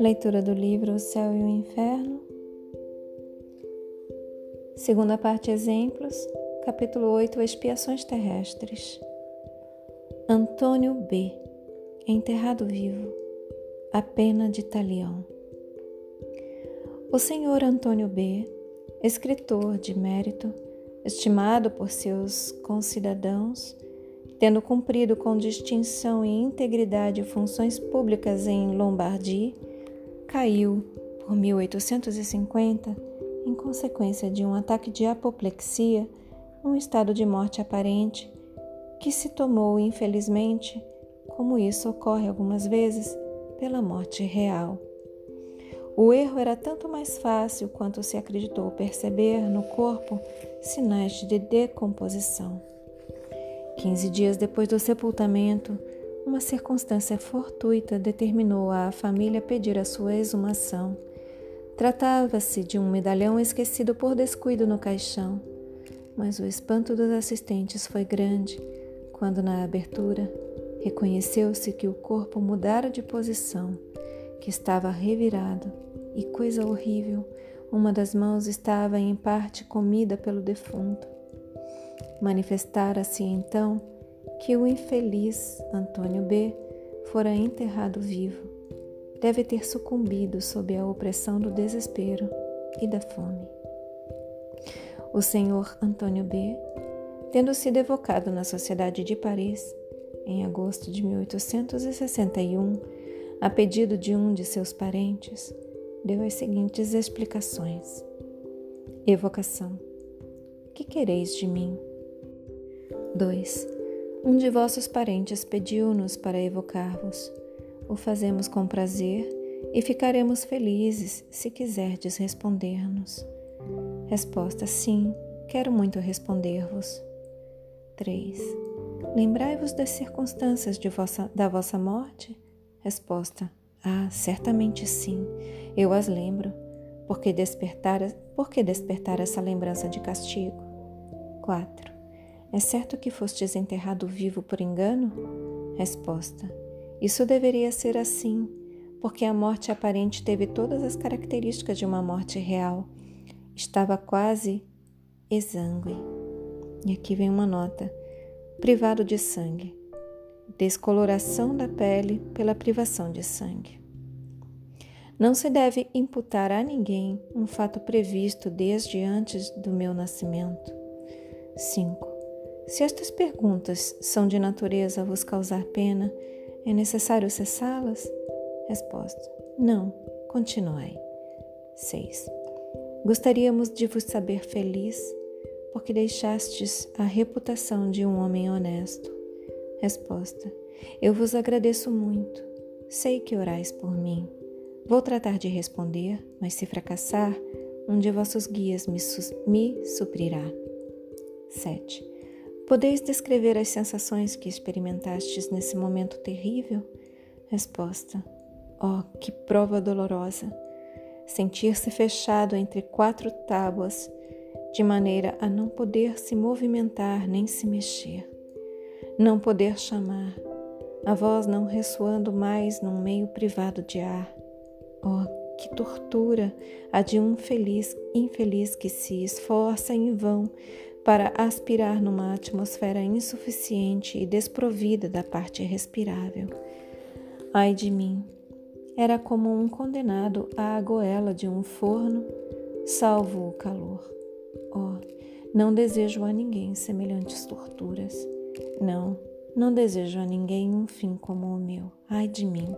Leitura do livro O Céu e o Inferno. Segunda parte Exemplos, capítulo 8 Expiações Terrestres. Antônio B. Enterrado vivo. A pena de Talião. O senhor Antônio B., escritor de mérito, estimado por seus concidadãos, tendo cumprido com distinção e integridade funções públicas em Lombardia, caiu por 1850 em consequência de um ataque de apoplexia, num estado de morte aparente, que se tomou, infelizmente, como isso ocorre algumas vezes, pela morte real. O erro era tanto mais fácil quanto se acreditou perceber no corpo sinais de decomposição. Quinze dias depois do sepultamento, uma circunstância fortuita determinou a família pedir a sua exumação. Tratava-se de um medalhão esquecido por descuido no caixão, mas o espanto dos assistentes foi grande quando, na abertura, reconheceu-se que o corpo mudara de posição, que estava revirado e coisa horrível, uma das mãos estava em parte comida pelo defunto. Manifestara-se então que o infeliz Antônio B. fora enterrado vivo. Deve ter sucumbido sob a opressão do desespero e da fome. O senhor Antônio B., tendo sido evocado na Sociedade de Paris em agosto de 1861, a pedido de um de seus parentes, deu as seguintes explicações. Evocação: Que quereis de mim? 2. Um de vossos parentes pediu-nos para evocar-vos. O fazemos com prazer e ficaremos felizes se quiserdes responder-nos. Resposta: Sim, quero muito responder-vos. 3. Lembrai-vos das circunstâncias vossa, da vossa morte? Resposta: ah, certamente sim, eu as lembro. Por que despertar, por que despertar essa lembrança de castigo? 4. É certo que fostes enterrado vivo por engano? Resposta: Isso deveria ser assim, porque a morte aparente teve todas as características de uma morte real. Estava quase exangue. E aqui vem uma nota: privado de sangue descoloração da pele pela privação de sangue. Não se deve imputar a ninguém um fato previsto desde antes do meu nascimento. 5. Se estas perguntas são de natureza a vos causar pena, é necessário cessá-las? Resposta: Não, continuai. 6. Gostaríamos de vos saber feliz, porque deixastes a reputação de um homem honesto. Resposta: Eu vos agradeço muito. Sei que orais por mim. Vou tratar de responder, mas se fracassar, um de vossos guias me, me suprirá. 7. Podeis descrever as sensações que experimentastes nesse momento terrível? Resposta: Oh, que prova dolorosa! Sentir-se fechado entre quatro tábuas, de maneira a não poder se movimentar nem se mexer não poder chamar, a voz não ressoando mais num meio privado de ar. Oh, que tortura a de um feliz infeliz que se esforça em vão para aspirar numa atmosfera insuficiente e desprovida da parte respirável. Ai de mim! Era como um condenado à goela de um forno, salvo o calor. Oh, não desejo a ninguém semelhantes torturas. Não, não desejo a ninguém um fim como o meu. Ai de mim,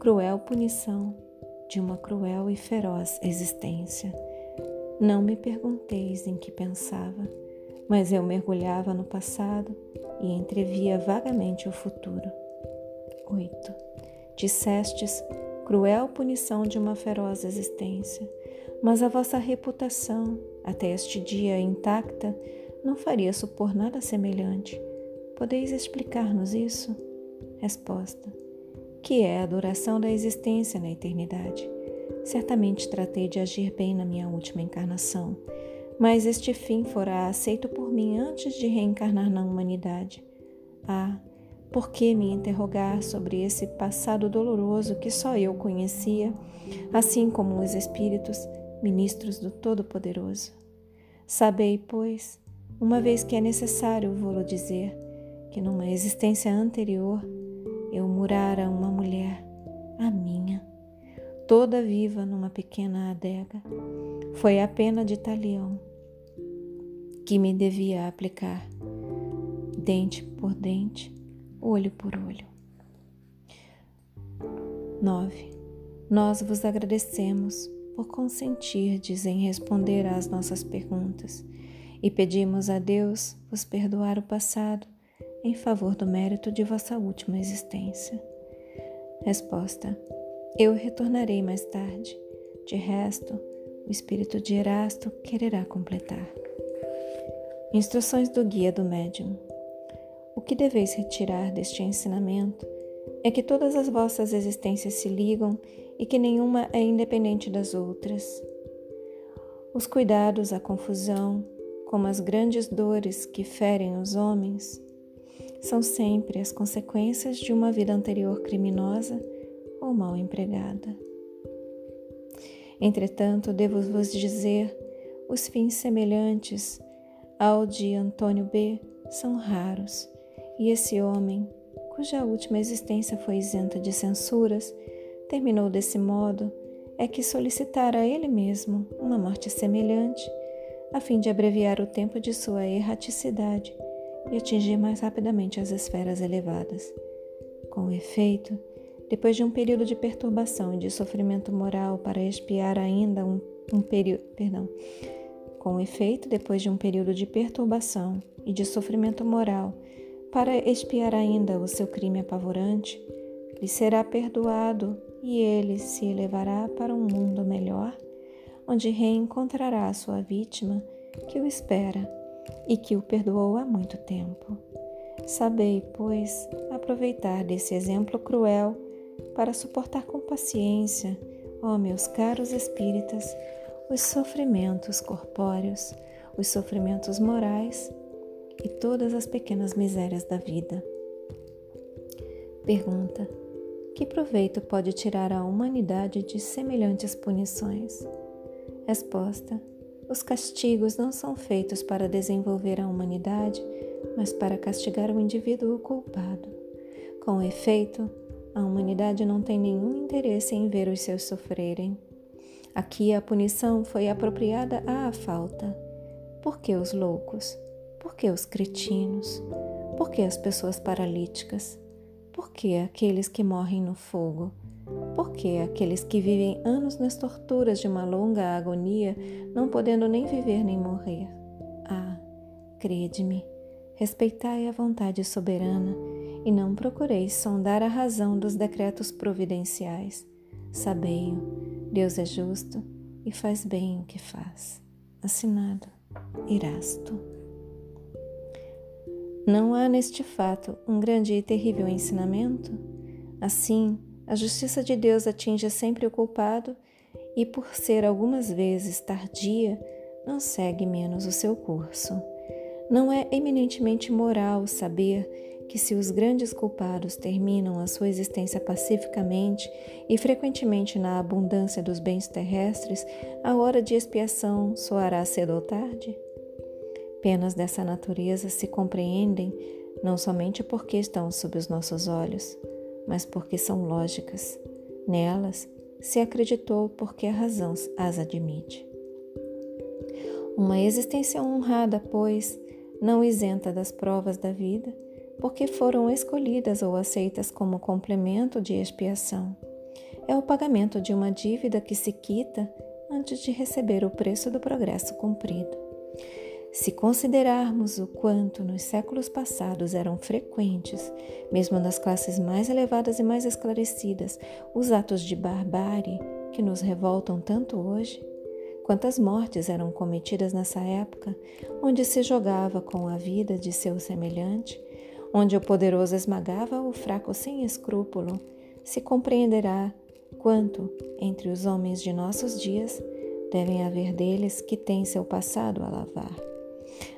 cruel punição de uma cruel e feroz existência. Não me pergunteis em que pensava, mas eu mergulhava no passado e entrevia vagamente o futuro. 8. Dissestes, cruel punição de uma feroz existência, mas a vossa reputação, até este dia intacta, não faria supor nada semelhante Podeis explicar-nos isso? Resposta: Que é a duração da existência na eternidade. Certamente tratei de agir bem na minha última encarnação, mas este fim fora aceito por mim antes de reencarnar na humanidade. Ah, por que me interrogar sobre esse passado doloroso que só eu conhecia, assim como os espíritos, ministros do Todo-Poderoso? Sabei, pois, uma vez que é necessário vou-lo dizer, que numa existência anterior eu murara uma mulher, a minha, toda viva numa pequena adega. Foi a pena de talião que me devia aplicar, dente por dente, olho por olho. 9. Nós vos agradecemos por consentirdes em responder às nossas perguntas e pedimos a Deus vos perdoar o passado em favor do mérito de vossa última existência. Resposta: Eu retornarei mais tarde. De resto, o espírito de Erasto quererá completar. Instruções do Guia do Médium. O que deveis retirar deste ensinamento é que todas as vossas existências se ligam e que nenhuma é independente das outras. Os cuidados, a confusão, como as grandes dores que ferem os homens, são sempre as consequências de uma vida anterior criminosa ou mal empregada. Entretanto, devo vos dizer, os fins semelhantes ao de Antônio B são raros e esse homem, cuja última existência foi isenta de censuras, terminou desse modo é que solicitara a ele mesmo uma morte semelhante, a fim de abreviar o tempo de sua erraticidade e atingir mais rapidamente as esferas elevadas. Com efeito, depois de um período de perturbação e de sofrimento moral para expiar ainda um, um período, perdão, com efeito, depois de um período de perturbação e de sofrimento moral para expiar ainda o seu crime apavorante, lhe será perdoado e ele se elevará para um mundo melhor, onde reencontrará a sua vítima que o espera e que o perdoou há muito tempo. Sabei, pois, aproveitar desse exemplo cruel para suportar com paciência, ó meus caros espíritas, os sofrimentos corpóreos, os sofrimentos morais e todas as pequenas misérias da vida. Pergunta: Que proveito pode tirar a humanidade de semelhantes punições? Resposta: Os castigos não são feitos para desenvolver a humanidade, mas para castigar o indivíduo culpado. Com efeito, a humanidade não tem nenhum interesse em ver os seus sofrerem. Aqui a punição foi apropriada à falta. Por que os loucos? Por que os cretinos? Por que as pessoas paralíticas? Por que aqueles que morrem no fogo? Por que aqueles que vivem anos nas torturas de uma longa agonia, não podendo nem viver nem morrer? Ah, crede-me, respeitai a vontade soberana e não procureis sondar a razão dos decretos providenciais. Sabei-o, Deus é justo e faz bem o que faz. Assinado Irasto. Não há neste fato um grande e terrível ensinamento? Assim, a justiça de Deus atinge sempre o culpado e, por ser algumas vezes tardia, não segue menos o seu curso. Não é eminentemente moral saber que, se os grandes culpados terminam a sua existência pacificamente e frequentemente na abundância dos bens terrestres, a hora de expiação soará cedo ou tarde? Penas dessa natureza se compreendem não somente porque estão sob os nossos olhos, mas porque são lógicas. Nelas se acreditou porque a razão as admite. Uma existência honrada, pois, não isenta das provas da vida, porque foram escolhidas ou aceitas como complemento de expiação. É o pagamento de uma dívida que se quita antes de receber o preço do progresso cumprido. Se considerarmos o quanto nos séculos passados eram frequentes, mesmo nas classes mais elevadas e mais esclarecidas, os atos de barbárie que nos revoltam tanto hoje, quantas mortes eram cometidas nessa época, onde se jogava com a vida de seu semelhante, onde o poderoso esmagava o fraco sem escrúpulo, se compreenderá quanto, entre os homens de nossos dias, devem haver deles que têm seu passado a lavar.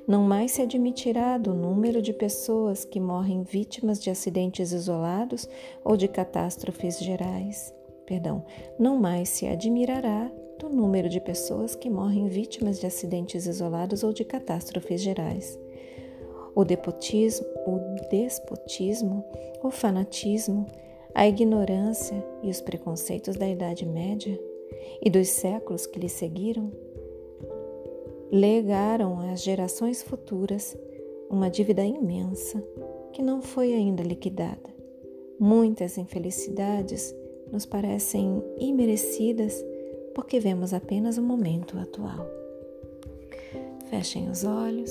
Não mais se admitirá do número de pessoas que morrem vítimas de acidentes isolados ou de catástrofes gerais. Perdão, não mais se admirará do número de pessoas que morrem vítimas de acidentes isolados ou de catástrofes gerais. O despotismo, o despotismo, o fanatismo, a ignorância e os preconceitos da Idade Média e dos séculos que lhe seguiram legaram às gerações futuras uma dívida imensa que não foi ainda liquidada. Muitas infelicidades nos parecem imerecidas porque vemos apenas o momento atual. Fechem os olhos,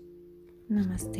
Namaste.